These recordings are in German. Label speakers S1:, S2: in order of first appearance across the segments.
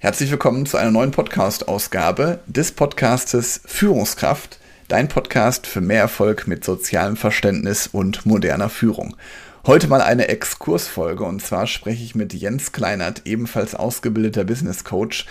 S1: Herzlich willkommen zu einer neuen Podcast-Ausgabe des Podcastes Führungskraft, dein Podcast für mehr Erfolg mit sozialem Verständnis und moderner Führung. Heute mal eine Exkursfolge und zwar spreche ich mit Jens Kleinert, ebenfalls ausgebildeter Business Coach,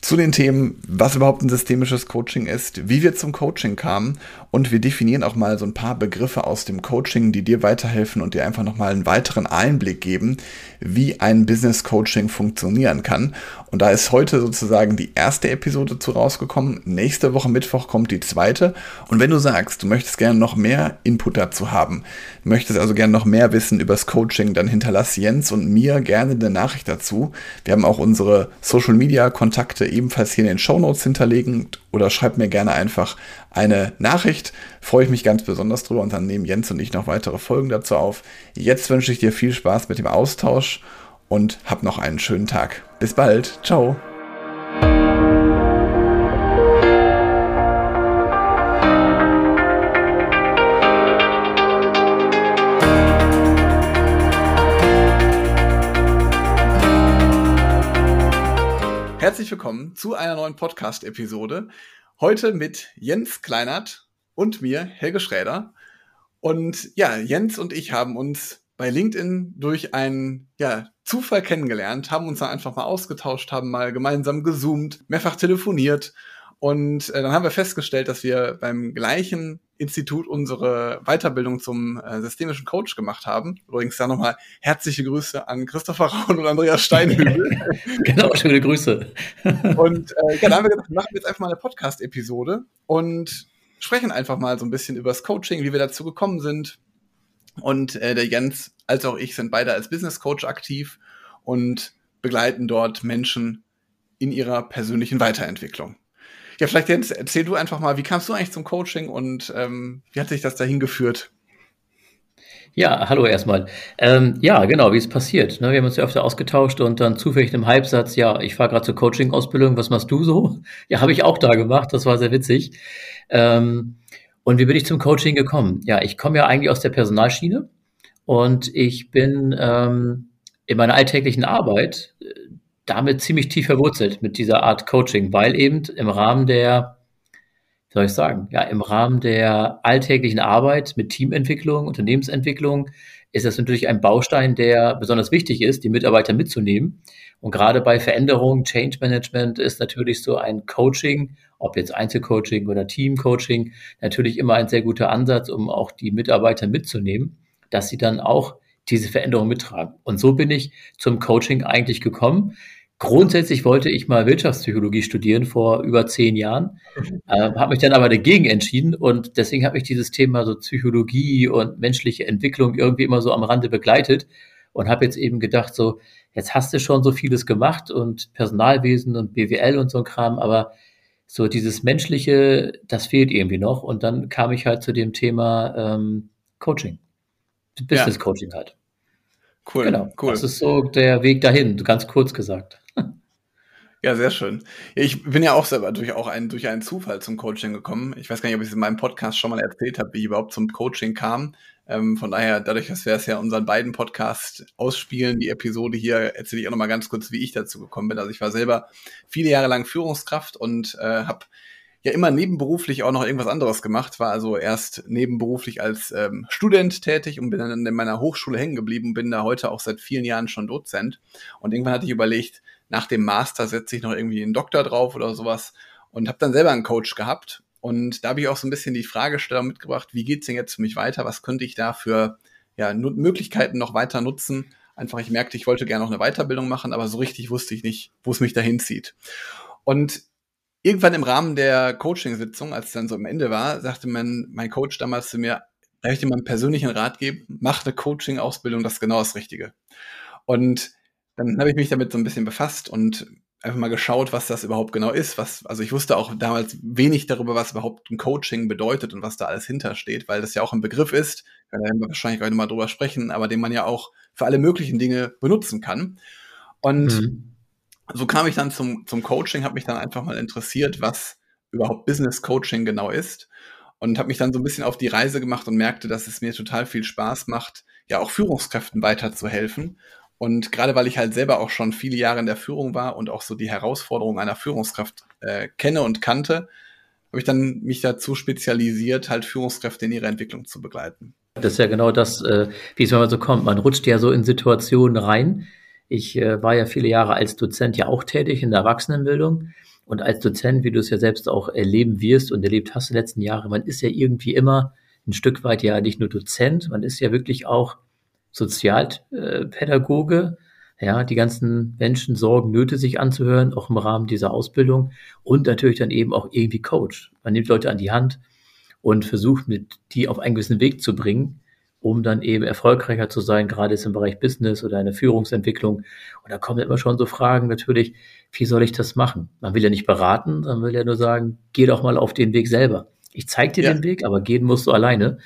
S1: zu den Themen, was überhaupt ein systemisches Coaching ist, wie wir zum Coaching kamen und wir definieren auch mal so ein paar Begriffe aus dem Coaching, die dir weiterhelfen und dir einfach nochmal einen weiteren Einblick geben, wie ein Business Coaching funktionieren kann. Und da ist heute sozusagen die erste Episode zu rausgekommen. Nächste Woche Mittwoch kommt die zweite. Und wenn du sagst, du möchtest gerne noch mehr Input dazu haben, möchtest also gerne noch mehr wissen übers Coaching, dann hinterlass Jens und mir gerne eine Nachricht dazu. Wir haben auch unsere Social Media Kontakte ebenfalls hier in den Show Notes hinterlegen oder schreib mir gerne einfach eine Nachricht. Freue ich mich ganz besonders drüber und dann nehmen Jens und ich noch weitere Folgen dazu auf. Jetzt wünsche ich dir viel Spaß mit dem Austausch und hab noch einen schönen Tag. Bis bald. Ciao. Herzlich willkommen zu einer neuen Podcast-Episode. Heute mit Jens Kleinert und mir, Helge Schräder. Und ja, Jens und ich haben uns bei LinkedIn durch einen ja, Zufall kennengelernt, haben uns da einfach mal ausgetauscht, haben mal gemeinsam gezoomt, mehrfach telefoniert und äh, dann haben wir festgestellt, dass wir beim gleichen Institut unsere Weiterbildung zum äh, systemischen Coach gemacht haben. Übrigens da nochmal herzliche Grüße an Christopher Raun und Andreas Steinhübel.
S2: genau, schöne Grüße.
S1: und äh, ja, dann haben wir gedacht, machen wir jetzt einfach mal eine Podcast-Episode und sprechen einfach mal so ein bisschen über das Coaching, wie wir dazu gekommen sind. Und äh, der Jens als auch ich sind beide als Business Coach aktiv und begleiten dort Menschen in ihrer persönlichen Weiterentwicklung. Ja, vielleicht Jens, erzähl du einfach mal, wie kamst du eigentlich zum Coaching und ähm, wie hat sich das dahin geführt?
S2: Ja, hallo erstmal. Ähm, ja, genau, wie es passiert. Ne? Wir haben uns ja öfter ausgetauscht und dann zufällig im Halbsatz, ja, ich fahre gerade zur Coaching-Ausbildung, was machst du so? Ja, habe ich auch da gemacht, das war sehr witzig. Ähm, und wie bin ich zum Coaching gekommen? Ja, ich komme ja eigentlich aus der Personalschiene und ich bin ähm, in meiner alltäglichen Arbeit damit ziemlich tief verwurzelt mit dieser Art Coaching, weil eben im Rahmen der, wie soll ich sagen, ja, im Rahmen der alltäglichen Arbeit mit Teamentwicklung, Unternehmensentwicklung ist das natürlich ein Baustein, der besonders wichtig ist, die Mitarbeiter mitzunehmen. Und gerade bei Veränderungen, Change Management ist natürlich so ein Coaching, ob jetzt Einzelcoaching oder Teamcoaching, natürlich immer ein sehr guter Ansatz, um auch die Mitarbeiter mitzunehmen, dass sie dann auch diese Veränderung mittragen. Und so bin ich zum Coaching eigentlich gekommen. Grundsätzlich wollte ich mal Wirtschaftspsychologie studieren vor über zehn Jahren, äh, habe mich dann aber dagegen entschieden und deswegen habe ich dieses Thema so Psychologie und menschliche Entwicklung irgendwie immer so am Rande begleitet und habe jetzt eben gedacht, so jetzt hast du schon so vieles gemacht und Personalwesen und BWL und so ein Kram, aber so dieses menschliche, das fehlt irgendwie noch und dann kam ich halt zu dem Thema ähm, Coaching, Business. Coaching halt. Cool, genau. cool. Das ist so der Weg dahin, ganz kurz gesagt.
S1: Ja, sehr schön. Ich bin ja auch selber durch auch einen, durch einen Zufall zum Coaching gekommen. Ich weiß gar nicht, ob ich es in meinem Podcast schon mal erzählt habe, wie ich überhaupt zum Coaching kam. Ähm, von daher, dadurch, dass wir es ja unseren beiden Podcast ausspielen, die Episode hier, erzähle ich auch noch mal ganz kurz, wie ich dazu gekommen bin. Also ich war selber viele Jahre lang Führungskraft und äh, habe ja immer nebenberuflich auch noch irgendwas anderes gemacht, war also erst nebenberuflich als ähm, Student tätig und bin dann in meiner Hochschule hängen geblieben, bin da heute auch seit vielen Jahren schon Dozent. Und irgendwann hatte ich überlegt, nach dem Master setze ich noch irgendwie einen Doktor drauf oder sowas und habe dann selber einen Coach gehabt. Und da habe ich auch so ein bisschen die Fragestellung mitgebracht, wie geht's denn jetzt für mich weiter? Was könnte ich da für ja, Möglichkeiten noch weiter nutzen? Einfach, ich merkte, ich wollte gerne noch eine Weiterbildung machen, aber so richtig wusste ich nicht, wo es mich dahin zieht. Und irgendwann im Rahmen der Coaching-Sitzung, als es dann so am Ende war, sagte mein, mein Coach damals zu mir, darf ich dir mal einen persönlichen Rat geben? Mach eine Coaching-Ausbildung, das ist genau das Richtige. Und dann habe ich mich damit so ein bisschen befasst und einfach mal geschaut, was das überhaupt genau ist. Was, also ich wusste auch damals wenig darüber, was überhaupt ein Coaching bedeutet und was da alles hintersteht, weil das ja auch ein Begriff ist, da werden wir wahrscheinlich heute mal drüber sprechen, aber den man ja auch für alle möglichen Dinge benutzen kann. Und mhm. so kam ich dann zum, zum Coaching, habe mich dann einfach mal interessiert, was überhaupt Business Coaching genau ist und habe mich dann so ein bisschen auf die Reise gemacht und merkte, dass es mir total viel Spaß macht, ja auch Führungskräften weiterzuhelfen Und gerade weil ich halt selber auch schon viele Jahre in der Führung war und auch so die Herausforderungen einer Führungskraft äh, kenne und kannte, habe ich dann mich dazu spezialisiert, halt Führungskräfte in ihrer Entwicklung zu begleiten.
S2: Das ist ja genau das, äh, wie es immer so kommt. Man rutscht ja so in Situationen rein. Ich äh, war ja viele Jahre als Dozent ja auch tätig in der Erwachsenenbildung. Und als Dozent, wie du es ja selbst auch erleben wirst und erlebt hast in den letzten Jahren, man ist ja irgendwie immer ein Stück weit ja nicht nur Dozent, man ist ja wirklich auch Sozialpädagoge, ja, die ganzen Menschen Sorgen, Nöte sich anzuhören, auch im Rahmen dieser Ausbildung und natürlich dann eben auch irgendwie Coach. Man nimmt Leute an die Hand und versucht, mit die auf einen gewissen Weg zu bringen, um dann eben erfolgreicher zu sein, gerade jetzt im Bereich Business oder eine Führungsentwicklung. Und da kommen immer schon so Fragen natürlich, wie soll ich das machen? Man will ja nicht beraten, man will ja nur sagen, geh doch mal auf den Weg selber. Ich zeige dir ja. den Weg, aber gehen musst du alleine.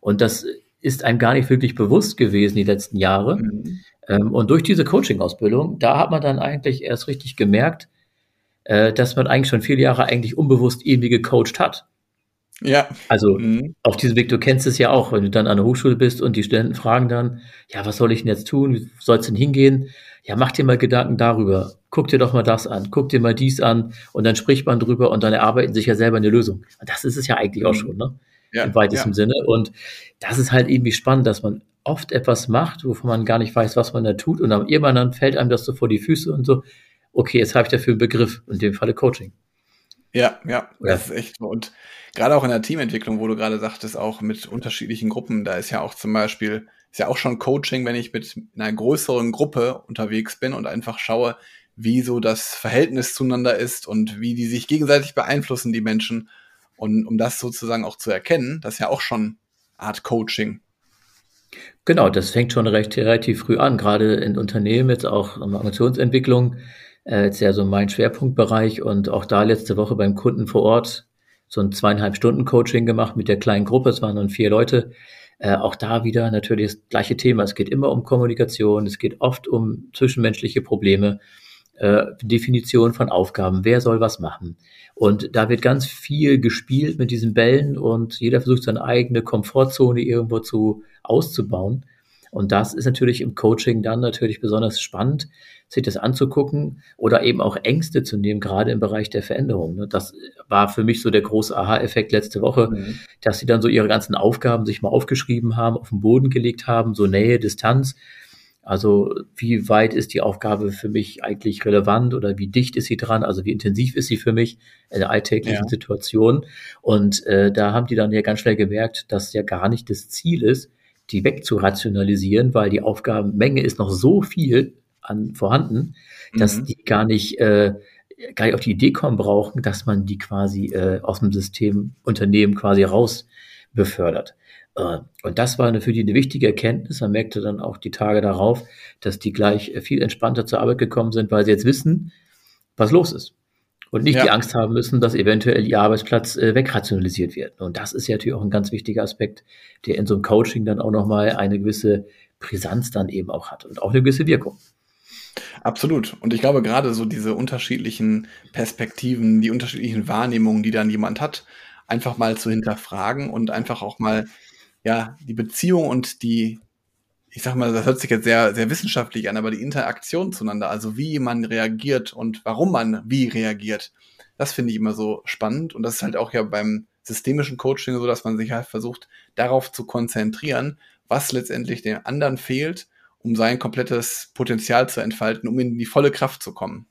S2: Und das ist einem gar nicht wirklich bewusst gewesen die letzten Jahre. Mhm. Ähm, und durch diese Coaching-Ausbildung, da hat man dann eigentlich erst richtig gemerkt, äh, dass man eigentlich schon viele Jahre eigentlich unbewusst irgendwie gecoacht hat. Ja. Also mhm. auf diesem Weg, du kennst es ja auch, wenn du dann an der Hochschule bist und die Studenten fragen dann, ja, was soll ich denn jetzt tun? Wie soll es denn hingehen? Ja, mach dir mal Gedanken darüber. Guck dir doch mal das an, guck dir mal dies an und dann spricht man drüber und dann erarbeiten sich ja selber eine Lösung. Das ist es ja eigentlich auch mhm. schon, ne? Ja, Im weitesten ja. Sinne. Und das ist halt irgendwie spannend, dass man oft etwas macht, wovon man gar nicht weiß, was man da tut. Und dann irgendwann dann fällt einem das so vor die Füße und so, okay, jetzt habe ich dafür einen Begriff, in dem Falle Coaching.
S1: Ja, ja, das ist echt so. Und gerade auch in der Teamentwicklung, wo du gerade sagtest, auch mit unterschiedlichen Gruppen, da ist ja auch zum Beispiel, ist ja auch schon Coaching, wenn ich mit einer größeren Gruppe unterwegs bin und einfach schaue, wie so das Verhältnis zueinander ist und wie die sich gegenseitig beeinflussen, die Menschen. Und um das sozusagen auch zu erkennen, das ist ja auch schon Art Coaching.
S2: Genau, das fängt schon recht relativ früh an, gerade in Unternehmen, jetzt auch in Organisationsentwicklung, äh, jetzt ja so mein Schwerpunktbereich und auch da letzte Woche beim Kunden vor Ort so ein zweieinhalb Stunden Coaching gemacht mit der kleinen Gruppe, es waren dann vier Leute. Äh, auch da wieder natürlich das gleiche Thema. Es geht immer um Kommunikation, es geht oft um zwischenmenschliche Probleme äh, Definition von Aufgaben, wer soll was machen. Und da wird ganz viel gespielt mit diesen Bällen und jeder versucht seine eigene Komfortzone irgendwo zu auszubauen. Und das ist natürlich im Coaching dann natürlich besonders spannend, sich das anzugucken oder eben auch Ängste zu nehmen, gerade im Bereich der Veränderung. Ne? Das war für mich so der große Aha-Effekt letzte Woche, mhm. dass sie dann so ihre ganzen Aufgaben sich mal aufgeschrieben haben, auf den Boden gelegt haben, so Nähe, Distanz also wie weit ist die Aufgabe für mich eigentlich relevant oder wie dicht ist sie dran? Also wie intensiv ist sie für mich in der alltäglichen ja. Situation? Und äh, da haben die dann ja ganz schnell gemerkt, dass ja gar nicht das Ziel ist, die wegzurationalisieren, weil die Aufgabenmenge ist noch so viel an vorhanden, dass mhm. die gar nicht äh, gar nicht auf die Idee kommen brauchen, dass man die quasi äh, aus dem System Unternehmen quasi raus befördert. Äh, und das war für die eine wichtige Erkenntnis. Man merkte dann auch die Tage darauf, dass die gleich äh, viel entspannter zur Arbeit gekommen sind, weil sie jetzt wissen, was los ist. Und nicht ja. die Angst haben müssen, dass eventuell ihr Arbeitsplatz äh, wegrationalisiert wird. Und das ist ja natürlich auch ein ganz wichtiger Aspekt, der in so einem Coaching dann auch nochmal eine gewisse Brisanz dann eben auch hat und auch eine gewisse Wirkung.
S1: Absolut. Und ich glaube, gerade so diese unterschiedlichen Perspektiven, die unterschiedlichen Wahrnehmungen, die dann jemand hat, einfach mal zu hinterfragen und einfach auch mal ja, die Beziehung und die, ich sag mal, das hört sich jetzt sehr, sehr wissenschaftlich an, aber die Interaktion zueinander, also wie man reagiert und warum man wie reagiert, das finde ich immer so spannend. Und das ist halt auch ja beim systemischen Coaching so, dass man sich halt versucht, darauf zu konzentrieren, was letztendlich dem anderen fehlt, um sein komplettes Potenzial zu entfalten, um in die volle Kraft zu kommen.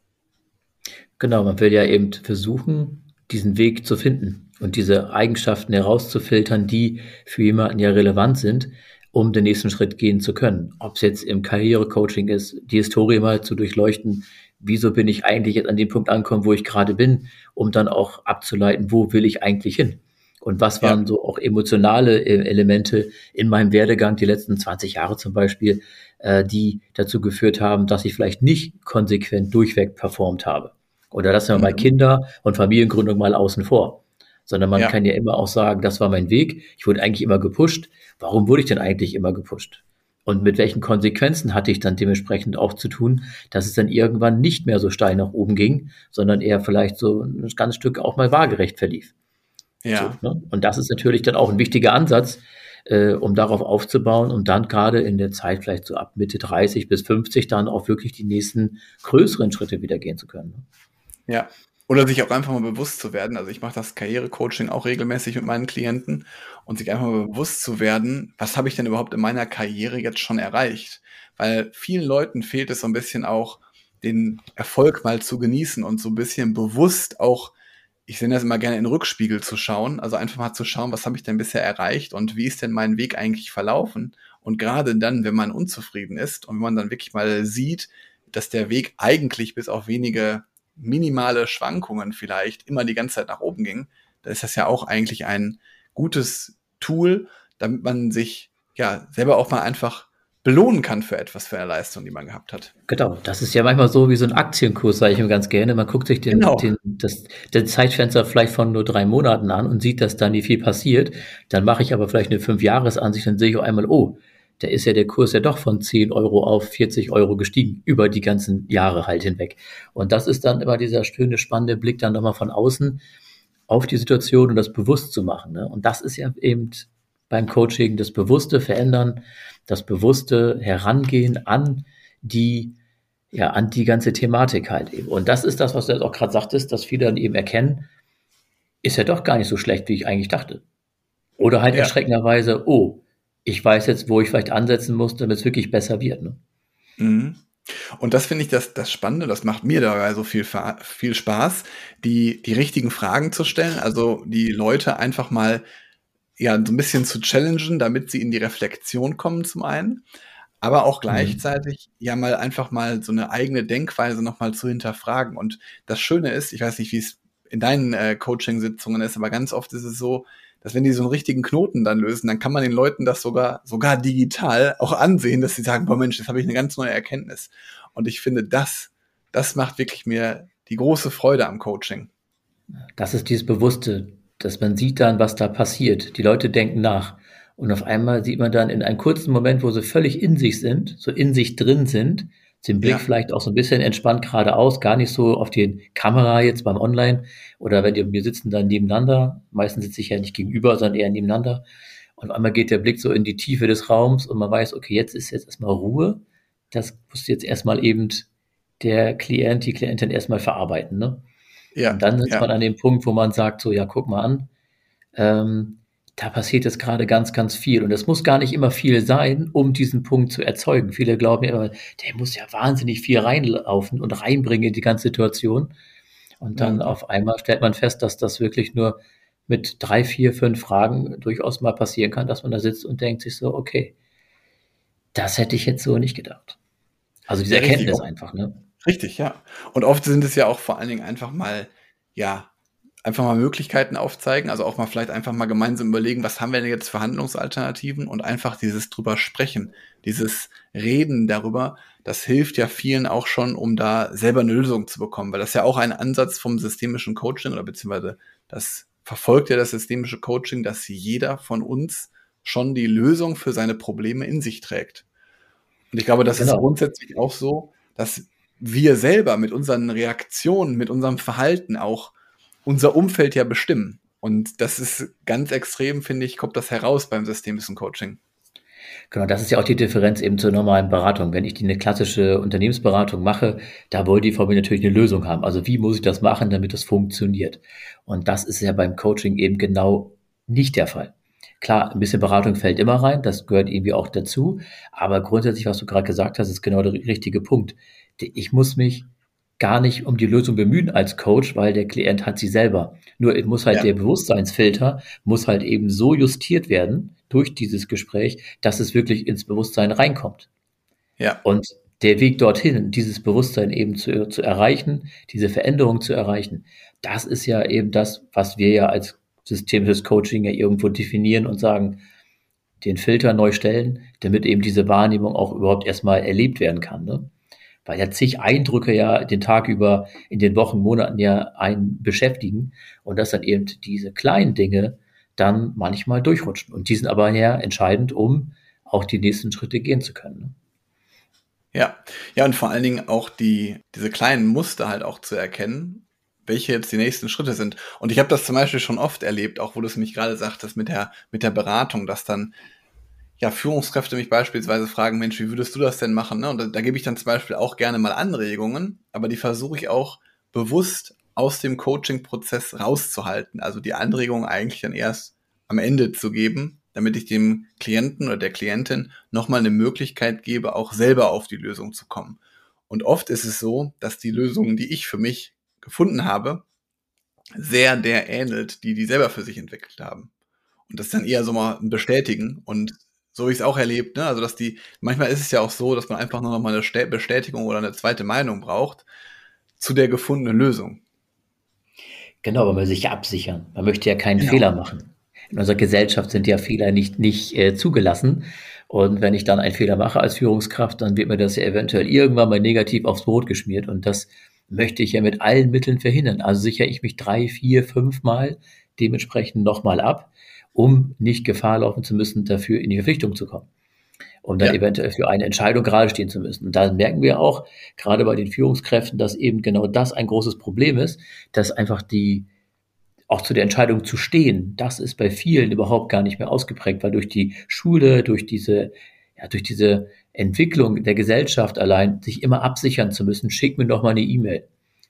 S2: Genau, man will ja eben versuchen, diesen Weg zu finden und diese Eigenschaften herauszufiltern, die für jemanden ja relevant sind, um den nächsten Schritt gehen zu können. Ob es jetzt im Karrierecoaching ist, die Historie mal zu durchleuchten, wieso bin ich eigentlich jetzt an dem Punkt angekommen, wo ich gerade bin, um dann auch abzuleiten, wo will ich eigentlich hin? Und was waren ja. so auch emotionale äh, Elemente in meinem Werdegang, die letzten 20 Jahre zum Beispiel, äh, die dazu geführt haben, dass ich vielleicht nicht konsequent durchweg performt habe. Oder lassen wir mhm. mal Kinder und Familiengründung mal außen vor sondern man ja. kann ja immer auch sagen, das war mein Weg, ich wurde eigentlich immer gepusht. Warum wurde ich denn eigentlich immer gepusht? Und mit welchen Konsequenzen hatte ich dann dementsprechend auch zu tun, dass es dann irgendwann nicht mehr so steil nach oben ging, sondern eher vielleicht so ein ganz Stück auch mal waagerecht verlief. Ja. So, ne? Und das ist natürlich dann auch ein wichtiger Ansatz, äh, um darauf aufzubauen und dann gerade in der Zeit vielleicht so ab Mitte 30 bis 50 dann auch wirklich die nächsten größeren Schritte wieder gehen zu können.
S1: Ne? Ja, oder sich auch einfach mal bewusst zu werden. Also ich mache das Karrierecoaching auch regelmäßig mit meinen Klienten und sich einfach mal bewusst zu werden, was habe ich denn überhaupt in meiner Karriere jetzt schon erreicht? Weil vielen Leuten fehlt es so ein bisschen auch, den Erfolg mal zu genießen und so ein bisschen bewusst auch, ich sehe das immer gerne in den Rückspiegel zu schauen, also einfach mal zu schauen, was habe ich denn bisher erreicht und wie ist denn mein Weg eigentlich verlaufen? Und gerade dann, wenn man unzufrieden ist und wenn man dann wirklich mal sieht, dass der Weg eigentlich bis auf wenige minimale Schwankungen vielleicht immer die ganze Zeit nach oben ging, da ist das ja auch eigentlich ein gutes Tool, damit man sich ja selber auch mal einfach belohnen kann für etwas, für eine Leistung, die man gehabt hat.
S2: Genau, das ist ja manchmal so wie so ein Aktienkurs, sage ich mir ganz gerne. Man guckt sich den, genau. den, das, den Zeitfenster vielleicht von nur drei Monaten an und sieht, dass da nie viel passiert. Dann mache ich aber vielleicht eine Fünfjahresansicht und sehe ich auf einmal, oh, da ist ja der Kurs ja doch von 10 Euro auf 40 Euro gestiegen, über die ganzen Jahre halt hinweg. Und das ist dann immer dieser schöne, spannende Blick dann nochmal von außen auf die Situation und das bewusst zu machen. Ne? Und das ist ja eben beim Coaching das bewusste Verändern, das bewusste Herangehen an die, ja, an die ganze Thematik halt eben. Und das ist das, was du jetzt auch gerade sagtest, dass viele dann eben erkennen, ist ja doch gar nicht so schlecht, wie ich eigentlich dachte. Oder halt ja. erschreckenderweise, oh, ich weiß jetzt, wo ich vielleicht ansetzen muss, damit es wirklich besser wird. Ne?
S1: Mhm. Und das finde ich das, das Spannende, das macht mir dabei so viel, viel Spaß, die, die richtigen Fragen zu stellen, also die Leute einfach mal ja, so ein bisschen zu challengen, damit sie in die Reflexion kommen zum einen, aber auch mhm. gleichzeitig mhm. ja mal einfach mal so eine eigene Denkweise nochmal zu hinterfragen. Und das Schöne ist, ich weiß nicht, wie es in deinen äh, Coaching-Sitzungen ist, aber ganz oft ist es so, dass wenn die so einen richtigen Knoten dann lösen, dann kann man den Leuten das sogar, sogar digital auch ansehen, dass sie sagen, boah Mensch, jetzt habe ich eine ganz neue Erkenntnis. Und ich finde, das, das macht wirklich mir die große Freude am Coaching.
S2: Das ist dieses bewusste dass man sieht dann, was da passiert. Die Leute denken nach. Und auf einmal sieht man dann in einem kurzen Moment, wo sie völlig in sich sind, so in sich drin sind, den Blick ja. vielleicht auch so ein bisschen entspannt geradeaus, gar nicht so auf die Kamera jetzt beim Online oder wenn die, wir sitzen dann nebeneinander, meistens sitze ich ja nicht gegenüber, sondern eher nebeneinander und einmal geht der Blick so in die Tiefe des Raums und man weiß, okay, jetzt ist jetzt erstmal Ruhe, das muss jetzt erstmal eben der Klient, die Klientin erstmal verarbeiten, ne? Ja, und dann ist ja. man an dem Punkt, wo man sagt, so, ja, guck mal an, ähm, da passiert jetzt gerade ganz, ganz viel. Und es muss gar nicht immer viel sein, um diesen Punkt zu erzeugen. Viele glauben ja immer, der muss ja wahnsinnig viel reinlaufen und reinbringen in die ganze Situation. Und dann ja. auf einmal stellt man fest, dass das wirklich nur mit drei, vier, fünf Fragen durchaus mal passieren kann, dass man da sitzt und denkt sich so, okay, das hätte ich jetzt so nicht gedacht. Also diese Erkenntnis einfach, ne?
S1: Richtig, ja. Und oft sind es ja auch vor allen Dingen einfach mal, ja, einfach mal Möglichkeiten aufzeigen, also auch mal vielleicht einfach mal gemeinsam überlegen, was haben wir denn jetzt für Handlungsalternativen und einfach dieses drüber sprechen, dieses Reden darüber, das hilft ja vielen auch schon, um da selber eine Lösung zu bekommen, weil das ja auch ein Ansatz vom systemischen Coaching oder beziehungsweise das verfolgt ja das systemische Coaching, dass jeder von uns schon die Lösung für seine Probleme in sich trägt. Und ich glaube, das genau. ist grundsätzlich auch so, dass wir selber mit unseren Reaktionen, mit unserem Verhalten auch unser Umfeld ja bestimmen. Und das ist ganz extrem, finde ich, kommt das heraus beim systemischen Coaching.
S2: Genau, das ist ja auch die Differenz eben zur normalen Beratung. Wenn ich die eine klassische Unternehmensberatung mache, da wollen die von mir natürlich eine Lösung haben. Also wie muss ich das machen, damit das funktioniert? Und das ist ja beim Coaching eben genau nicht der Fall. Klar, ein bisschen Beratung fällt immer rein, das gehört irgendwie auch dazu. Aber grundsätzlich, was du gerade gesagt hast, ist genau der richtige Punkt ich muss mich gar nicht um die Lösung bemühen als Coach, weil der Klient hat sie selber. Nur muss halt ja. der Bewusstseinsfilter muss halt eben so justiert werden durch dieses Gespräch, dass es wirklich ins Bewusstsein reinkommt. Ja. Und der Weg dorthin, dieses Bewusstsein eben zu, zu erreichen, diese Veränderung zu erreichen, das ist ja eben das, was wir ja als systemisches Coaching ja irgendwo definieren und sagen, den Filter neu stellen, damit eben diese Wahrnehmung auch überhaupt erstmal erlebt werden kann. Ne? Weil ja zig Eindrücke ja den Tag über in den Wochen, Monaten ja einen beschäftigen und dass dann eben diese kleinen Dinge dann manchmal durchrutschen. Und die sind aber ja entscheidend, um auch die nächsten Schritte gehen zu können. Ne?
S1: Ja, ja, und vor allen Dingen auch die, diese kleinen Muster halt auch zu erkennen, welche jetzt die nächsten Schritte sind. Und ich habe das zum Beispiel schon oft erlebt, auch wo du es mich gerade sagtest mit der, mit der Beratung, dass dann ja, Führungskräfte mich beispielsweise fragen, Mensch, wie würdest du das denn machen? Ne? Und da, da gebe ich dann zum Beispiel auch gerne mal Anregungen, aber die versuche ich auch bewusst aus dem Coaching-Prozess rauszuhalten. Also die Anregungen eigentlich dann erst am Ende zu geben, damit ich dem Klienten oder der Klientin nochmal eine Möglichkeit gebe, auch selber auf die Lösung zu kommen. Und oft ist es so, dass die Lösung, die ich für mich gefunden habe, sehr der ähnelt, die die selber für sich entwickelt haben. Und das dann eher so mal Bestätigen und so wie ich es auch erlebt, ne? also dass die, manchmal ist es ja auch so, dass man einfach nur noch mal eine Bestätigung oder eine zweite Meinung braucht zu der gefundenen Lösung.
S2: Genau, weil man sich absichern. Man möchte ja keinen genau. Fehler machen. In unserer Gesellschaft sind ja Fehler nicht, nicht äh, zugelassen. Und wenn ich dann einen Fehler mache als Führungskraft, dann wird mir das ja eventuell irgendwann mal negativ aufs Brot geschmiert. Und das möchte ich ja mit allen Mitteln verhindern. Also sichere ich mich drei, vier, fünf Mal dementsprechend nochmal ab, um nicht Gefahr laufen zu müssen, dafür in die Verpflichtung zu kommen. Um dann ja. eventuell für eine Entscheidung gerade stehen zu müssen. Und da merken wir auch, gerade bei den Führungskräften, dass eben genau das ein großes Problem ist, dass einfach die, auch zu der Entscheidung zu stehen, das ist bei vielen überhaupt gar nicht mehr ausgeprägt, weil durch die Schule, durch diese, ja, durch diese Entwicklung der Gesellschaft allein, sich immer absichern zu müssen, schick mir doch mal eine E-Mail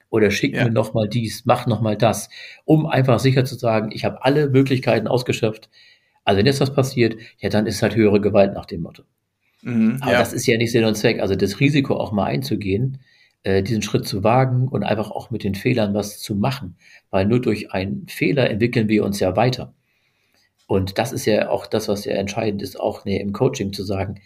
S2: oder schick ja. mir noch mal dies, mach noch mal das, um einfach sicher zu sagen, ich habe alle Möglichkeiten ausgeschöpft. Also wenn jetzt was passiert, ja, dann ist halt höhere Gewalt nach dem Motto. Mhm, Aber ja. das ist ja nicht Sinn und Zweck. Also das Risiko auch mal einzugehen, äh, diesen Schritt zu wagen und einfach auch mit den Fehlern was zu machen. Weil nur durch einen Fehler entwickeln wir uns ja weiter. Und das ist ja auch das, was ja entscheidend ist, auch nee, im Coaching zu sagen,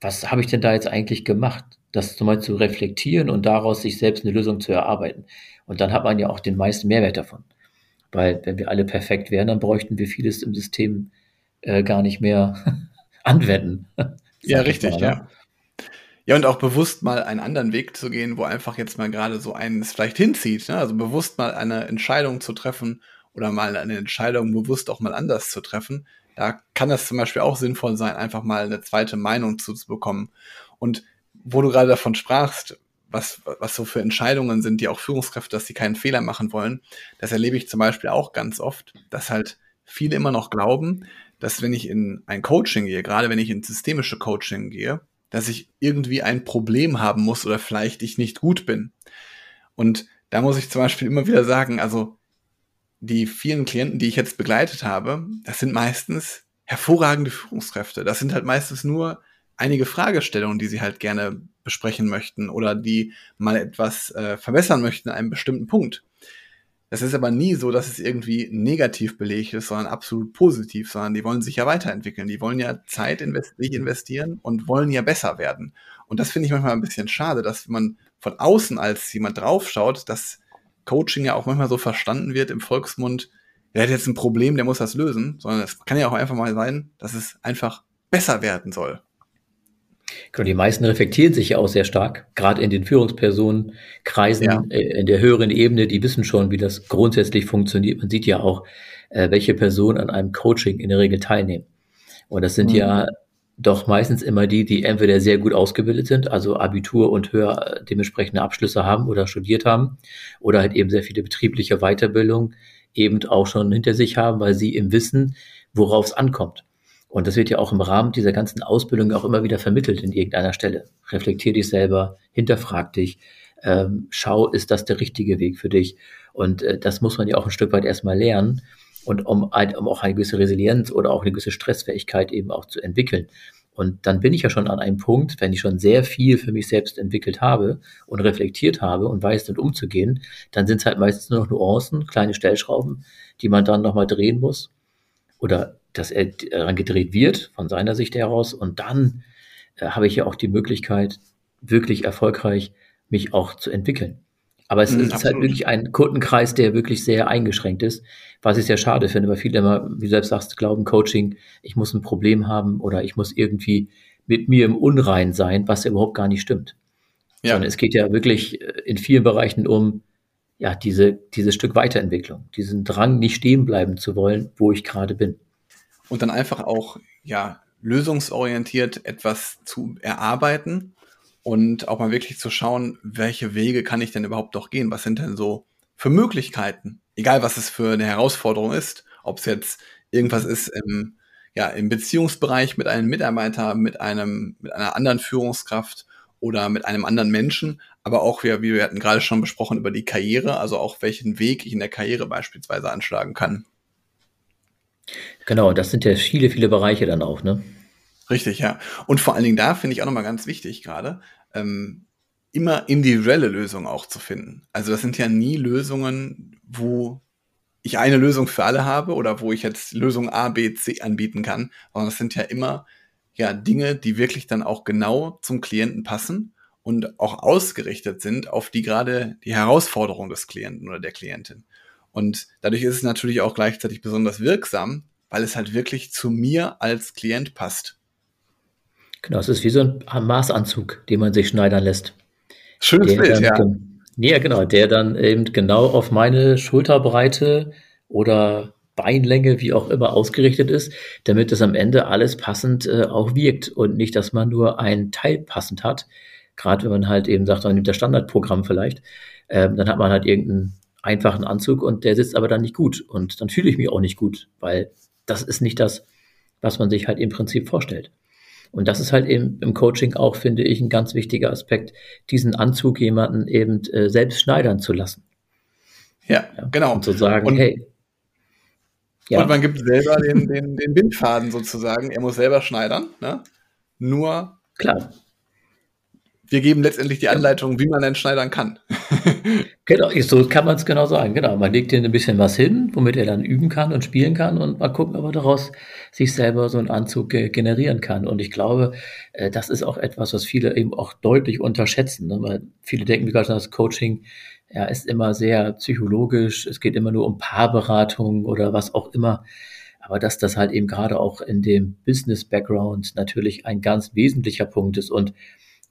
S2: was habe ich denn da jetzt eigentlich gemacht? Das mal zu reflektieren und daraus sich selbst eine Lösung zu erarbeiten. Und dann hat man ja auch den meisten Mehrwert davon. Weil wenn wir alle perfekt wären, dann bräuchten wir vieles im System äh, gar nicht mehr anwenden.
S1: ja, richtig, mal, ne? ja. Ja, und auch bewusst mal einen anderen Weg zu gehen, wo einfach jetzt mal gerade so eines vielleicht hinzieht. Ne? Also bewusst mal eine Entscheidung zu treffen oder mal eine Entscheidung bewusst auch mal anders zu treffen. Da kann das zum Beispiel auch sinnvoll sein, einfach mal eine zweite Meinung zu, zu bekommen. Und wo du gerade davon sprachst, was, was so für Entscheidungen sind, die auch Führungskräfte, dass sie keinen Fehler machen wollen, das erlebe ich zum Beispiel auch ganz oft, dass halt viele immer noch glauben, dass wenn ich in ein Coaching gehe, gerade wenn ich in systemische Coaching gehe, dass ich irgendwie ein Problem haben muss oder vielleicht ich nicht gut bin. Und da muss ich zum Beispiel immer wieder sagen, also die vielen Klienten, die ich jetzt begleitet habe, das sind meistens hervorragende Führungskräfte. Das sind halt meistens nur einige Fragestellungen, die sie halt gerne besprechen möchten oder die mal etwas äh, verbessern möchten in einem bestimmten Punkt. Das ist aber nie so, dass es irgendwie negativ belegt ist, sondern absolut positiv, sondern die wollen sich ja weiterentwickeln. Die wollen ja Zeit investieren und wollen ja besser werden. Und das finde ich manchmal ein bisschen schade, dass man von außen als jemand draufschaut, dass Coaching ja auch manchmal so verstanden wird im Volksmund, der hat jetzt ein Problem, der muss das lösen, sondern es kann ja auch einfach mal sein, dass es einfach besser werden soll.
S2: Genau, die meisten reflektieren sich ja auch sehr stark, gerade in den Führungspersonenkreisen, ja. Äh, in der höheren Ebene, die wissen schon, wie das grundsätzlich funktioniert. Man sieht ja auch, äh, welche Personen an einem Coaching in der Regel teilnehmen. Und das sind mhm. ja doch meistens immer die, die entweder sehr gut ausgebildet sind, also Abitur und höher äh, dementsprechende Abschlüsse haben oder studiert haben, oder halt eben sehr viele betriebliche Weiterbildung eben auch schon hinter sich haben, weil sie im Wissen, worauf es ankommt. Und das wird ja auch im Rahmen dieser ganzen Ausbildung auch immer wieder vermittelt in irgendeiner Stelle. Reflektier dich selber, hinterfrag dich, ähm, schau, ist das der richtige Weg für dich? Und äh, das muss man ja auch ein Stück weit erstmal lernen und um, um auch eine gewisse Resilienz oder auch eine gewisse Stressfähigkeit eben auch zu entwickeln. Und dann bin ich ja schon an einem Punkt, wenn ich schon sehr viel für mich selbst entwickelt habe und reflektiert habe und weiß, damit umzugehen, dann sind es halt meistens nur noch Nuancen, kleine Stellschrauben, die man dann nochmal drehen muss. Oder dass er daran gedreht wird, von seiner Sicht heraus. Und dann äh, habe ich ja auch die Möglichkeit, wirklich erfolgreich mich auch zu entwickeln. Aber es mhm, ist halt wirklich ein Kundenkreis, der wirklich sehr eingeschränkt ist, was ich sehr schade finde, weil viele immer, wie du selbst sagst, glauben, Coaching, ich muss ein Problem haben oder ich muss irgendwie mit mir im Unrein sein, was ja überhaupt gar nicht stimmt. Ja. Sondern es geht ja wirklich äh, in vielen Bereichen um ja, diese, dieses Stück Weiterentwicklung, diesen Drang, nicht stehen bleiben zu wollen, wo ich gerade bin
S1: und dann einfach auch, ja, lösungsorientiert etwas zu erarbeiten und auch mal wirklich zu schauen, welche Wege kann ich denn überhaupt noch gehen? Was sind denn so für Möglichkeiten? Egal, was es für eine Herausforderung ist, ob es jetzt irgendwas ist im ja, im Beziehungsbereich mit einem Mitarbeiter, mit einem, mit einer anderen Führungskraft oder mit einem anderen Menschen, aber auch, wie, wie wir hatten gerade schon besprochen, über die Karriere, also auch welchen Weg ich in der Karriere beispielsweise anschlagen kann.
S2: Genau, das sind ja viele, viele Bereiche dann auch, ne?
S1: Richtig, ja. Und vor allen Dingen da finde ich auch nochmal ganz wichtig gerade, ähm, immer individuelle Lösungen auch zu finden. Also das sind ja nie Lösungen, wo ich eine Lösung für alle habe oder wo ich jetzt Lösung A, B, C anbieten kann, sondern das sind ja immer ja Dinge, die wirklich dann auch genau zum Klienten passen und auch ausgerichtet sind auf die gerade die Herausforderung des Klienten oder der Klientin. Und dadurch ist es natürlich auch gleichzeitig besonders wirksam, weil es halt wirklich zu mir als Klient passt.
S2: Genau, es ist wie so ein Maßanzug, den man sich schneidern lässt.
S1: Schönes Bild, ja.
S2: Ja, genau, der dann eben genau auf meine Schulterbreite oder Beinlänge, wie auch immer, ausgerichtet ist, damit es am Ende alles passend äh, auch wirkt und nicht, dass man nur ein Teil passend hat. Gerade wenn man halt eben sagt, man nimmt das Standardprogramm vielleicht, äh, dann hat man halt irgendeinen einfachen Anzug und der sitzt aber dann nicht gut und dann fühle ich mich auch nicht gut, weil das ist nicht das, was man sich halt im Prinzip vorstellt. Und das ist halt eben im Coaching auch, finde ich, ein ganz wichtiger Aspekt, diesen Anzug jemanden eben äh, selbst schneidern zu lassen.
S1: Ja, ja, genau.
S2: Und zu sagen, und, hey.
S1: Ja. Und man gibt selber den, den, den Bindfaden sozusagen. Er muss selber schneidern. Ne? Nur.
S2: Klar
S1: wir geben letztendlich die Anleitung, wie man denn schneidern kann.
S2: genau, so kann man es genau sagen. Genau, man legt dir ein bisschen was hin, womit er dann üben kann und spielen kann und mal gucken, ob er daraus sich selber so einen Anzug generieren kann. Und ich glaube, äh, das ist auch etwas, was viele eben auch deutlich unterschätzen, ne? weil viele denken, wie gesagt, das Coaching ja, ist immer sehr psychologisch, es geht immer nur um Paarberatung oder was auch immer. Aber dass das halt eben gerade auch in dem Business-Background natürlich ein ganz wesentlicher Punkt ist und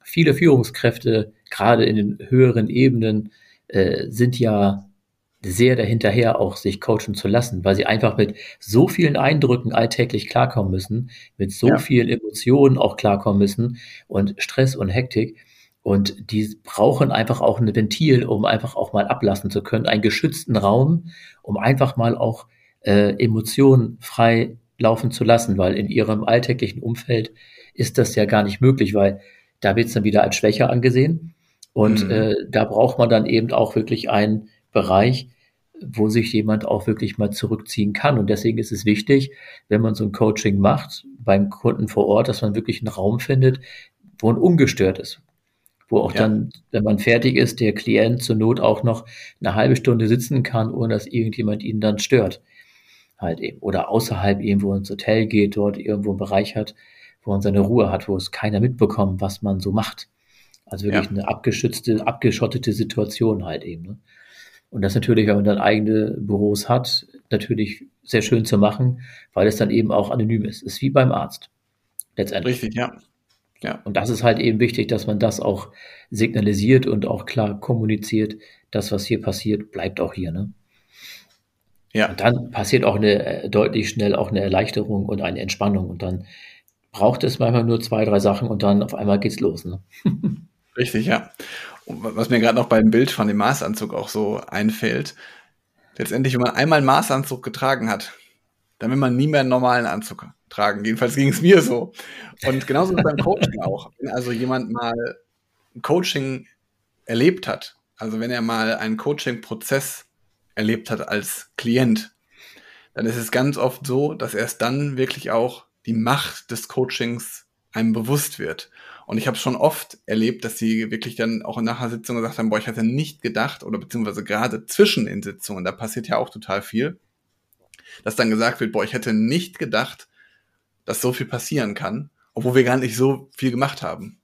S2: viele Führungskräfte, gerade in den höheren Ebenen, äh, sind ja sehr dahinterher, auch sich coachen zu lassen, weil sie einfach mit so vielen Eindrücken alltäglich klarkommen müssen, mit so ja. vielen Emotionen auch klarkommen müssen und Stress und Hektik. Und die brauchen einfach auch ein Ventil, um einfach auch mal ablassen zu können, einen geschützten Raum, um einfach mal auch äh, Emotionen frei laufen zu lassen, weil in ihrem alltäglichen Umfeld ist das ja gar nicht möglich, weil da wird es dann wieder als schwächer angesehen. Und mhm. äh, da braucht man dann eben auch wirklich einen Bereich, wo sich jemand auch wirklich mal zurückziehen kann. Und deswegen ist es wichtig, wenn man so ein Coaching macht beim Kunden vor Ort, dass man wirklich einen Raum findet, wo man ungestört ist. Wo auch ja. dann, wenn man fertig ist, der Klient zur Not auch noch eine halbe Stunde sitzen kann, ohne dass irgendjemand ihn dann stört. Halt eben. Oder außerhalb irgendwo ins Hotel geht, dort irgendwo einen Bereich hat, wo man seine Ruhe hat, wo es keiner mitbekommt, was man so macht. Also wirklich ja. eine abgeschützte, abgeschottete Situation halt eben. Ne? Und das natürlich, wenn man dann eigene Büros hat, natürlich sehr schön zu machen, weil es dann eben auch anonym ist. Ist wie beim Arzt.
S1: Letztendlich. Richtig, ja.
S2: Ja. Und das ist halt eben wichtig, dass man das auch signalisiert und auch klar kommuniziert. Das, was hier passiert, bleibt auch hier, ne? Ja. Und dann passiert auch eine, äh, deutlich schnell auch eine Erleichterung und eine Entspannung und dann braucht es manchmal nur zwei, drei Sachen und dann auf einmal geht's los. Ne?
S1: Richtig, ja. Und was mir gerade noch beim Bild von dem Maßanzug auch so einfällt, letztendlich, wenn man einmal einen Maßanzug getragen hat, dann will man nie mehr einen normalen Anzug tragen. Jedenfalls ging es mir so. Und genauso beim Coaching auch. Wenn also jemand mal ein Coaching erlebt hat, also wenn er mal einen Coaching-Prozess erlebt hat als Klient, dann ist es ganz oft so, dass er es dann wirklich auch die Macht des Coachings einem bewusst wird. Und ich habe schon oft erlebt, dass sie wirklich dann auch nach einer Sitzung gesagt haben, boah, ich hatte nicht gedacht, oder beziehungsweise gerade zwischen den Sitzungen, da passiert ja auch total viel, dass dann gesagt wird, boah, ich hätte nicht gedacht, dass so viel passieren kann, obwohl wir gar nicht so viel gemacht haben.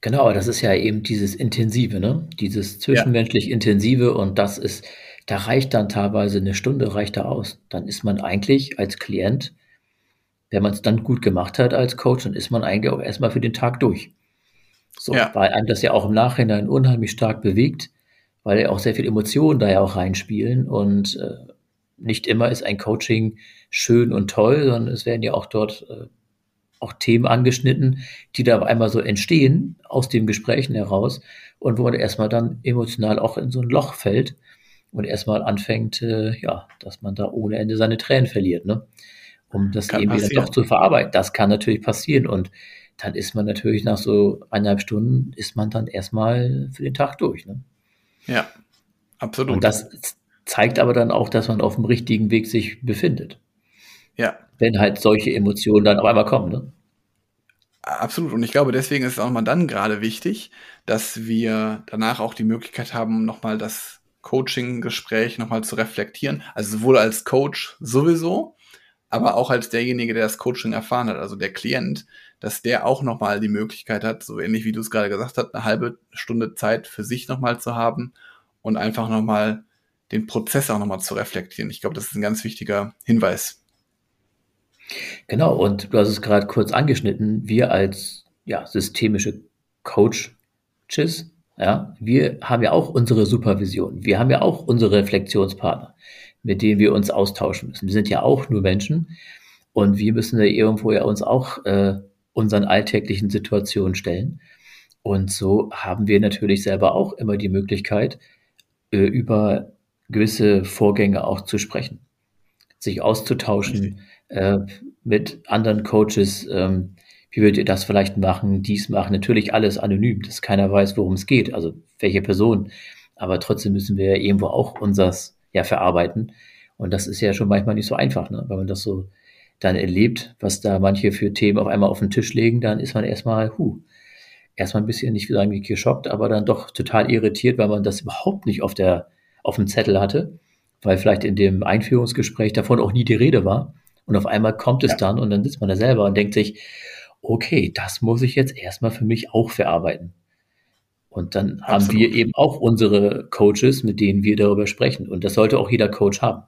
S2: Genau, das ist ja eben dieses Intensive, ne? Dieses zwischenmenschlich Intensive und das ist, da reicht dann teilweise eine Stunde, reicht da aus. Dann ist man eigentlich als Klient wenn man es dann gut gemacht hat als Coach, dann ist man eigentlich auch erstmal für den Tag durch. So, ja. weil einem das ja auch im Nachhinein unheimlich stark bewegt, weil ja auch sehr viele Emotionen da ja auch reinspielen und äh, nicht immer ist ein Coaching schön und toll, sondern es werden ja auch dort äh, auch Themen angeschnitten, die da einmal so entstehen aus den Gesprächen heraus und wo man erstmal dann emotional auch in so ein Loch fällt und erstmal anfängt, äh, ja, dass man da ohne Ende seine Tränen verliert, ne? Um das kann eben wieder doch zu verarbeiten. Das kann natürlich passieren und dann ist man natürlich nach so eineinhalb Stunden, ist man dann erstmal für den Tag durch. Ne?
S1: Ja, absolut.
S2: Und das zeigt aber dann auch, dass man auf dem richtigen Weg sich befindet.
S1: Ja.
S2: Wenn halt solche Emotionen dann auf einmal kommen. Ne?
S1: Absolut. Und ich glaube, deswegen ist es auch mal dann gerade wichtig, dass wir danach auch die Möglichkeit haben, nochmal das Coaching-Gespräch nochmal zu reflektieren. Also sowohl als Coach sowieso, aber auch als derjenige, der das Coaching erfahren hat, also der Klient, dass der auch nochmal die Möglichkeit hat, so ähnlich wie du es gerade gesagt hast, eine halbe Stunde Zeit für sich nochmal zu haben und einfach nochmal den Prozess auch nochmal zu reflektieren. Ich glaube, das ist ein ganz wichtiger Hinweis.
S2: Genau, und du hast es gerade kurz angeschnitten, wir als ja, systemische Coaches, ja, wir haben ja auch unsere Supervision, wir haben ja auch unsere Reflexionspartner, mit denen wir uns austauschen müssen. Wir sind ja auch nur Menschen und wir müssen ja irgendwo ja uns auch äh, unseren alltäglichen Situationen stellen. Und so haben wir natürlich selber auch immer die Möglichkeit, äh, über gewisse Vorgänge auch zu sprechen, sich auszutauschen äh, mit anderen Coaches. Ähm, wie würdet ihr das vielleicht machen, dies machen? Natürlich alles anonym, dass keiner weiß, worum es geht, also welche Person. Aber trotzdem müssen wir ja irgendwo auch unseres ja verarbeiten. Und das ist ja schon manchmal nicht so einfach, ne? wenn man das so dann erlebt, was da manche für Themen auf einmal auf den Tisch legen, dann ist man erstmal, huh, erstmal ein bisschen nicht sagen geschockt, aber dann doch total irritiert, weil man das überhaupt nicht auf der auf dem Zettel hatte, weil vielleicht in dem Einführungsgespräch davon auch nie die Rede war. Und auf einmal kommt es ja. dann und dann sitzt man da selber und denkt sich, okay, das muss ich jetzt erstmal für mich auch verarbeiten. Und dann Absolut. haben wir eben auch unsere Coaches, mit denen wir darüber sprechen. Und das sollte auch jeder Coach haben.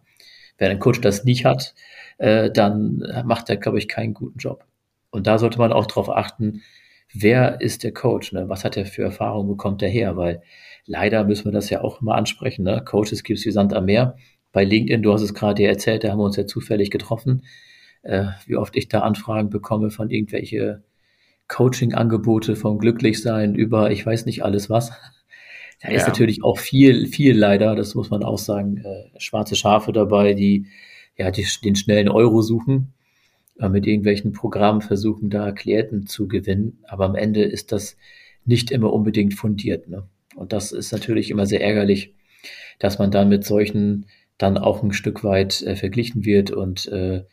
S2: Wer ein Coach das nicht hat, äh, dann macht er, glaube ich, keinen guten Job. Und da sollte man auch darauf achten, wer ist der Coach? Ne? Was hat er für Erfahrungen, wo kommt er her? Weil leider müssen wir das ja auch immer ansprechen. Ne? Coaches gibt es wie Sand am Meer. Bei LinkedIn, du hast es gerade erzählt, da haben wir uns ja zufällig getroffen, äh, wie oft ich da Anfragen bekomme von irgendwelche Coaching-Angebote vom Glücklichsein über ich weiß nicht alles was. Da ja. ist natürlich auch viel, viel leider, das muss man auch sagen, äh, schwarze Schafe dabei, die ja die, den schnellen Euro suchen, äh, mit irgendwelchen Programmen versuchen, da Klienten zu gewinnen. Aber am Ende ist das nicht immer unbedingt fundiert. Ne? Und das ist natürlich immer sehr ärgerlich, dass man dann mit solchen dann auch ein Stück weit äh, verglichen wird. Und äh,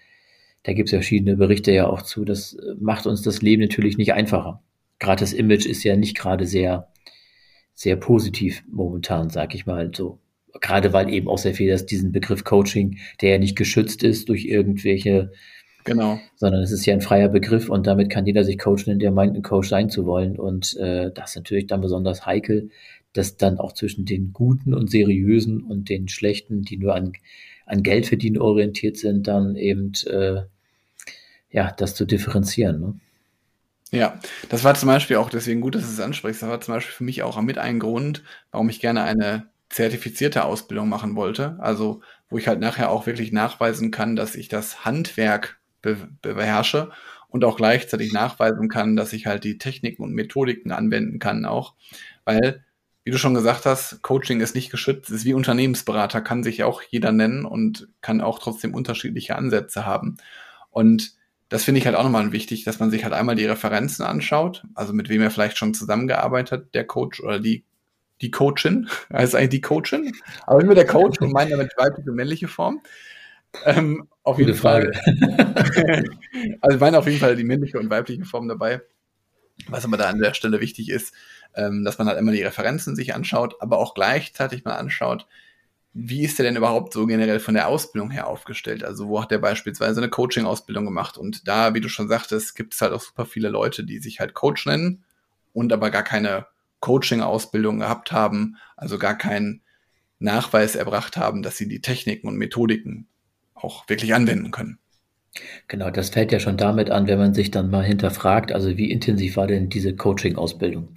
S2: da gibt es ja verschiedene Berichte ja auch zu. Das äh, macht uns das Leben natürlich nicht einfacher. Gerade das Image ist ja nicht gerade sehr, sehr positiv momentan, sag ich mal so. Gerade weil eben auch sehr viel, dass diesen Begriff Coaching, der ja nicht geschützt ist durch irgendwelche
S1: Genau.
S2: Sondern es ist ja ein freier Begriff und damit kann jeder sich Coach nennen, der meint, ein Coach sein zu wollen. Und äh, das ist natürlich dann besonders heikel, dass dann auch zwischen den guten und seriösen und den schlechten, die nur an, an Geld verdienen orientiert sind, dann eben äh, ja, das zu differenzieren. Ne?
S1: Ja, das war zum Beispiel auch deswegen gut, dass du es ansprichst. Das war zum Beispiel für mich auch mit ein Grund, warum ich gerne eine zertifizierte Ausbildung machen wollte. Also, wo ich halt nachher auch wirklich nachweisen kann, dass ich das Handwerk be beherrsche und auch gleichzeitig nachweisen kann, dass ich halt die Techniken und Methodiken anwenden kann auch. Weil, wie du schon gesagt hast, Coaching ist nicht geschützt, ist wie Unternehmensberater, kann sich auch jeder nennen und kann auch trotzdem unterschiedliche Ansätze haben. Und das finde ich halt auch nochmal wichtig, dass man sich halt einmal die Referenzen anschaut, also mit wem er vielleicht schon zusammengearbeitet hat, der Coach oder die, die Coachin, also eigentlich die Coachin, aber immer der Coach und meine damit weibliche und männliche Form.
S2: Ähm, auf Gute jeden Frage.
S1: Fall. also ich meine auf jeden Fall die männliche und weibliche Form dabei. Was aber da an der Stelle wichtig ist, ähm, dass man halt immer die Referenzen sich anschaut, aber auch gleichzeitig mal anschaut, wie ist der denn überhaupt so generell von der Ausbildung her aufgestellt? Also wo hat der beispielsweise eine Coaching-Ausbildung gemacht? Und da, wie du schon sagtest, gibt es halt auch super viele Leute, die sich halt Coach nennen und aber gar keine Coaching-Ausbildung gehabt haben, also gar keinen Nachweis erbracht haben, dass sie die Techniken und Methodiken auch wirklich anwenden können.
S2: Genau, das fällt ja schon damit an, wenn man sich dann mal hinterfragt, also wie intensiv war denn diese Coaching-Ausbildung?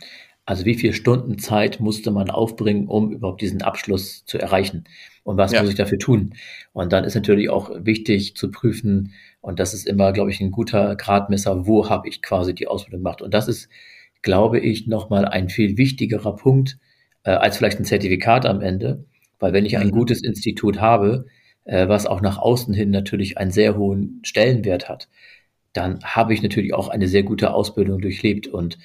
S2: Also wie viele Stunden Zeit musste man aufbringen, um überhaupt diesen Abschluss zu erreichen? Und was ja. muss ich dafür tun? Und dann ist natürlich auch wichtig zu prüfen, und das ist immer, glaube ich, ein guter Gradmesser, wo habe ich quasi die Ausbildung gemacht? Und das ist, glaube ich, nochmal ein viel wichtigerer Punkt äh, als vielleicht ein Zertifikat am Ende. Weil wenn ich ein mhm. gutes Institut habe, äh, was auch nach außen hin natürlich einen sehr hohen Stellenwert hat, dann habe ich natürlich auch eine sehr gute Ausbildung durchlebt. Und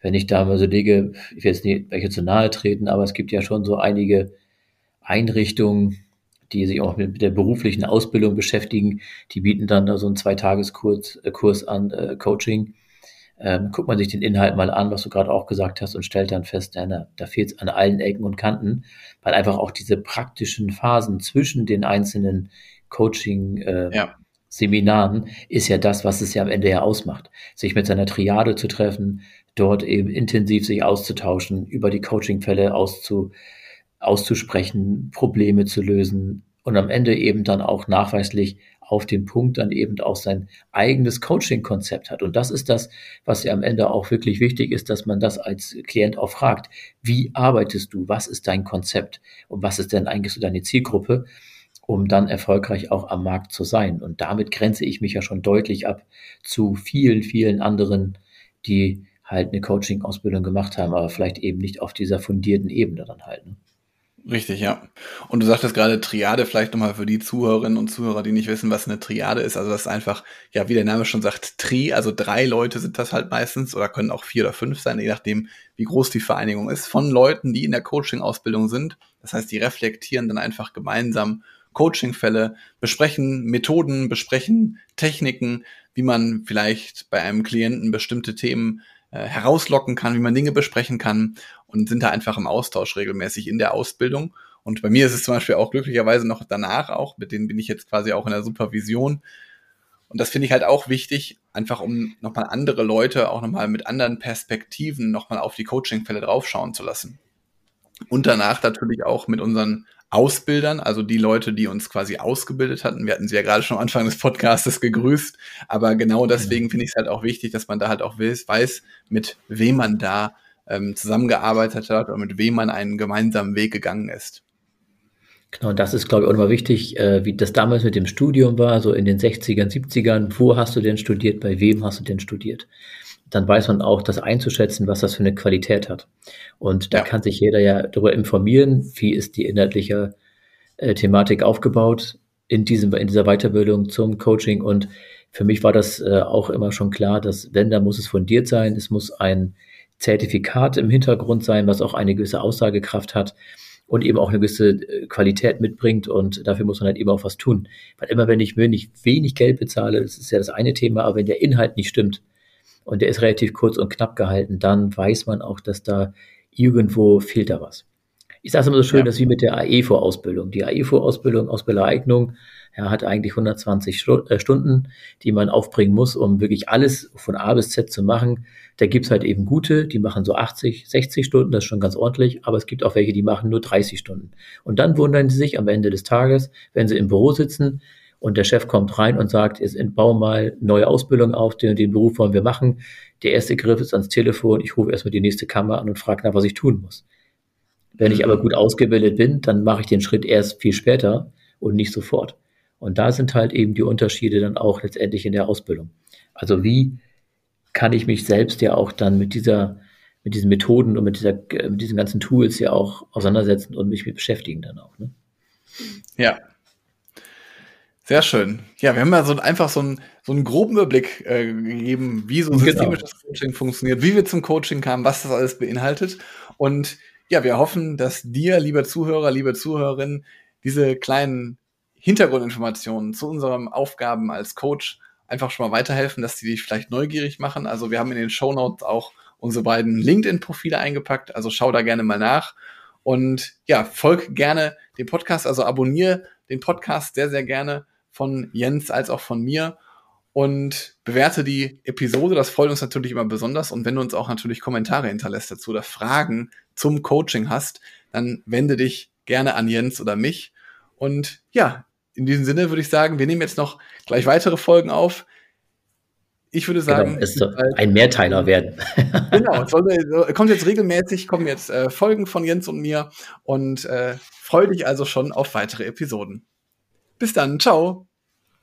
S2: wenn ich da mal so lege, ich will jetzt nicht welche zu nahe treten, aber es gibt ja schon so einige Einrichtungen, die sich auch mit der beruflichen Ausbildung beschäftigen, die bieten dann da so einen Zweitageskurs äh, Kurs an, äh, Coaching. Ähm, guckt man sich den Inhalt mal an, was du gerade auch gesagt hast, und stellt dann fest, ja, na, da fehlt es an allen Ecken und Kanten, weil einfach auch diese praktischen Phasen zwischen den einzelnen Coaching äh, ja. Seminaren ist ja das, was es ja am Ende ja ausmacht. Sich mit seiner Triade zu treffen, dort eben intensiv sich auszutauschen, über die Coachingfälle auszu, auszusprechen, Probleme zu lösen und am Ende eben dann auch nachweislich auf den Punkt dann eben auch sein eigenes Coaching-Konzept hat. Und das ist das, was ja am Ende auch wirklich wichtig ist, dass man das als Klient auch fragt. Wie arbeitest du? Was ist dein Konzept? Und was ist denn eigentlich so deine Zielgruppe? um dann erfolgreich auch am Markt zu sein. Und damit grenze ich mich ja schon deutlich ab zu vielen, vielen anderen, die halt eine Coaching-Ausbildung gemacht haben, aber vielleicht eben nicht auf dieser fundierten Ebene dann halt. Ne?
S1: Richtig, ja. Und du sagtest gerade Triade, vielleicht nochmal für die Zuhörerinnen und Zuhörer, die nicht wissen, was eine Triade ist. Also das ist einfach, ja, wie der Name schon sagt, Tri, also drei Leute sind das halt meistens oder können auch vier oder fünf sein, je nachdem, wie groß die Vereinigung ist, von Leuten, die in der Coaching-Ausbildung sind. Das heißt, die reflektieren dann einfach gemeinsam Coachingfälle, besprechen Methoden, besprechen Techniken, wie man vielleicht bei einem Klienten bestimmte Themen äh, herauslocken kann, wie man Dinge besprechen kann und sind da einfach im Austausch regelmäßig in der Ausbildung. Und bei mir ist es zum Beispiel auch glücklicherweise noch danach auch, mit denen bin ich jetzt quasi auch in der Supervision. Und das finde ich halt auch wichtig, einfach um nochmal andere Leute auch nochmal mit anderen Perspektiven nochmal auf die Coachingfälle draufschauen zu lassen. Und danach natürlich auch mit unseren Ausbildern, also die Leute, die uns quasi ausgebildet hatten. Wir hatten sie ja gerade schon am Anfang des Podcastes gegrüßt, aber genau deswegen mhm. finde ich es halt auch wichtig, dass man da halt auch weiß, mit wem man da ähm, zusammengearbeitet hat und mit wem man einen gemeinsamen Weg gegangen ist.
S2: Genau, das ist, glaube ich, auch nochmal wichtig, äh, wie das damals mit dem Studium war, so in den 60ern, 70ern. Wo hast du denn studiert? Bei wem hast du denn studiert? Dann weiß man auch, das einzuschätzen, was das für eine Qualität hat. Und da ja. kann sich jeder ja darüber informieren, wie ist die inhaltliche äh, Thematik aufgebaut in, diesem, in dieser Weiterbildung zum Coaching. Und für mich war das äh, auch immer schon klar, dass wenn, dann muss es fundiert sein, es muss ein Zertifikat im Hintergrund sein, was auch eine gewisse Aussagekraft hat und eben auch eine gewisse äh, Qualität mitbringt und dafür muss man halt eben auch was tun. Weil immer wenn ich wenig, wenig Geld bezahle, das ist ja das eine Thema, aber wenn der Inhalt nicht stimmt, und der ist relativ kurz und knapp gehalten, dann weiß man auch, dass da irgendwo fehlt da was. Ich sage es immer so schön, ja. dass wie mit der AEFO-Ausbildung. Die AEFO-Ausbildung, Ausbildereignung, ja, hat eigentlich 120 äh, Stunden, die man aufbringen muss, um wirklich alles von A bis Z zu machen. Da gibt's halt eben gute, die machen so 80, 60 Stunden, das ist schon ganz ordentlich, aber es gibt auch welche, die machen nur 30 Stunden. Und dann wundern sie sich am Ende des Tages, wenn sie im Büro sitzen, und der Chef kommt rein und sagt, jetzt bau mal neue Ausbildung auf, den, den Beruf wollen wir machen. Der erste Griff ist ans Telefon, ich rufe erstmal die nächste Kammer an und frage nach, was ich tun muss. Wenn ich aber gut ausgebildet bin, dann mache ich den Schritt erst viel später und nicht sofort. Und da sind halt eben die Unterschiede dann auch letztendlich in der Ausbildung. Also wie kann ich mich selbst ja auch dann mit dieser, mit diesen Methoden und mit dieser, mit diesen ganzen Tools ja auch auseinandersetzen und mich mit beschäftigen dann auch. Ne?
S1: Ja, sehr schön. Ja, wir haben ja so einfach so einen, so einen groben Überblick äh, gegeben, wie so genau. systemisches genau. Coaching funktioniert, wie wir zum Coaching kamen, was das alles beinhaltet. Und ja, wir hoffen, dass dir, lieber Zuhörer, liebe Zuhörerin, diese kleinen Hintergrundinformationen zu unseren Aufgaben als Coach einfach schon mal weiterhelfen, dass die dich vielleicht neugierig machen. Also wir haben in den Show Notes auch unsere beiden LinkedIn-Profile eingepackt, also schau da gerne mal nach. Und ja, folg gerne dem Podcast, also abonniere den Podcast sehr, sehr gerne von Jens als auch von mir und bewerte die Episode. Das freut uns natürlich immer besonders. Und wenn du uns auch natürlich Kommentare hinterlässt dazu oder Fragen zum Coaching hast, dann wende dich gerne an Jens oder mich. Und ja, in diesem Sinne würde ich sagen, wir nehmen jetzt noch gleich weitere Folgen auf. Ich würde genau, sagen,
S2: genau, es soll ein Mehrteiler werden.
S1: genau, es soll, kommt jetzt regelmäßig, kommen jetzt äh, Folgen von Jens und mir und äh, freue dich also schon auf weitere Episoden. Bis dann, ciao.